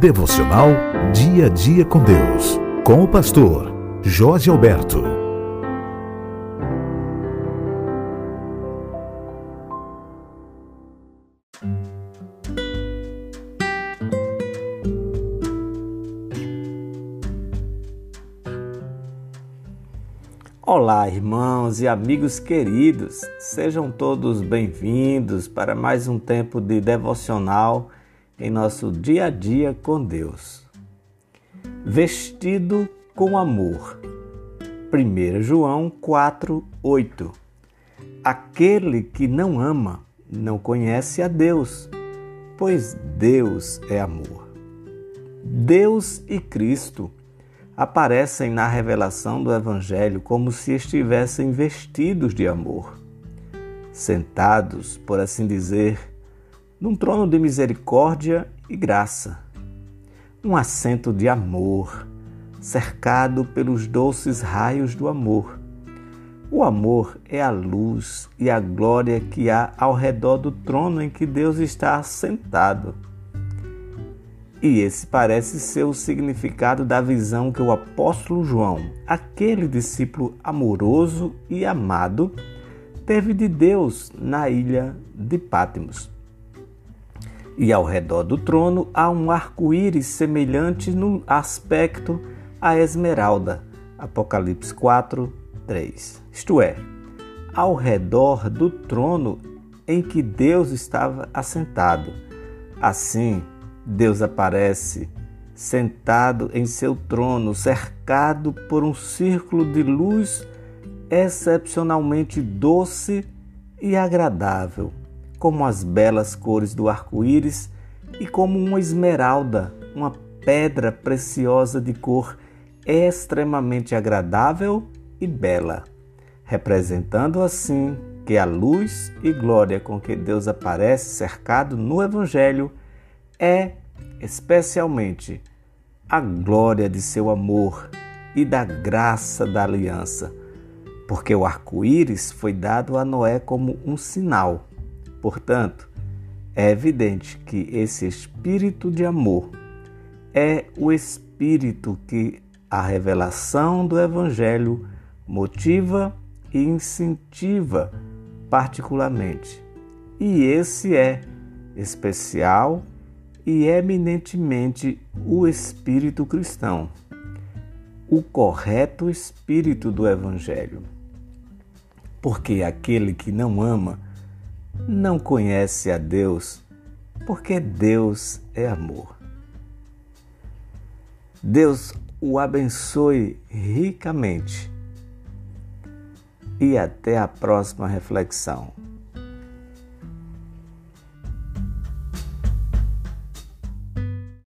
Devocional Dia a Dia com Deus. Com o pastor Jorge Alberto. Olá, irmãos e amigos queridos, sejam todos bem-vindos para mais um tempo de devocional em nosso dia a dia com Deus. Vestido com amor. 1 João 4, 8. Aquele que não ama não conhece a Deus, pois Deus é amor. Deus e Cristo aparecem na revelação do Evangelho como se estivessem vestidos de amor, sentados, por assim dizer, num trono de misericórdia e graça, um assento de amor, cercado pelos doces raios do amor. O amor é a luz e a glória que há ao redor do trono em que Deus está assentado. E esse parece ser o significado da visão que o apóstolo João, aquele discípulo amoroso e amado, teve de Deus na ilha de Pátimos e ao redor do trono há um arco-íris semelhante no aspecto à esmeralda. Apocalipse 4, 3. Isto é, ao redor do trono em que Deus estava assentado. Assim, Deus aparece sentado em seu trono, cercado por um círculo de luz excepcionalmente doce e agradável como as belas cores do arco-íris e como uma esmeralda, uma pedra preciosa de cor extremamente agradável e bela, representando assim que a luz e glória com que Deus aparece cercado no Evangelho é especialmente a glória de seu amor e da graça da aliança, porque o arco-íris foi dado a Noé como um sinal Portanto, é evidente que esse espírito de amor é o espírito que a revelação do Evangelho motiva e incentiva particularmente. E esse é especial e eminentemente o espírito cristão, o correto espírito do Evangelho. Porque aquele que não ama, não conhece a Deus, porque Deus é amor. Deus o abençoe ricamente. E até a próxima reflexão.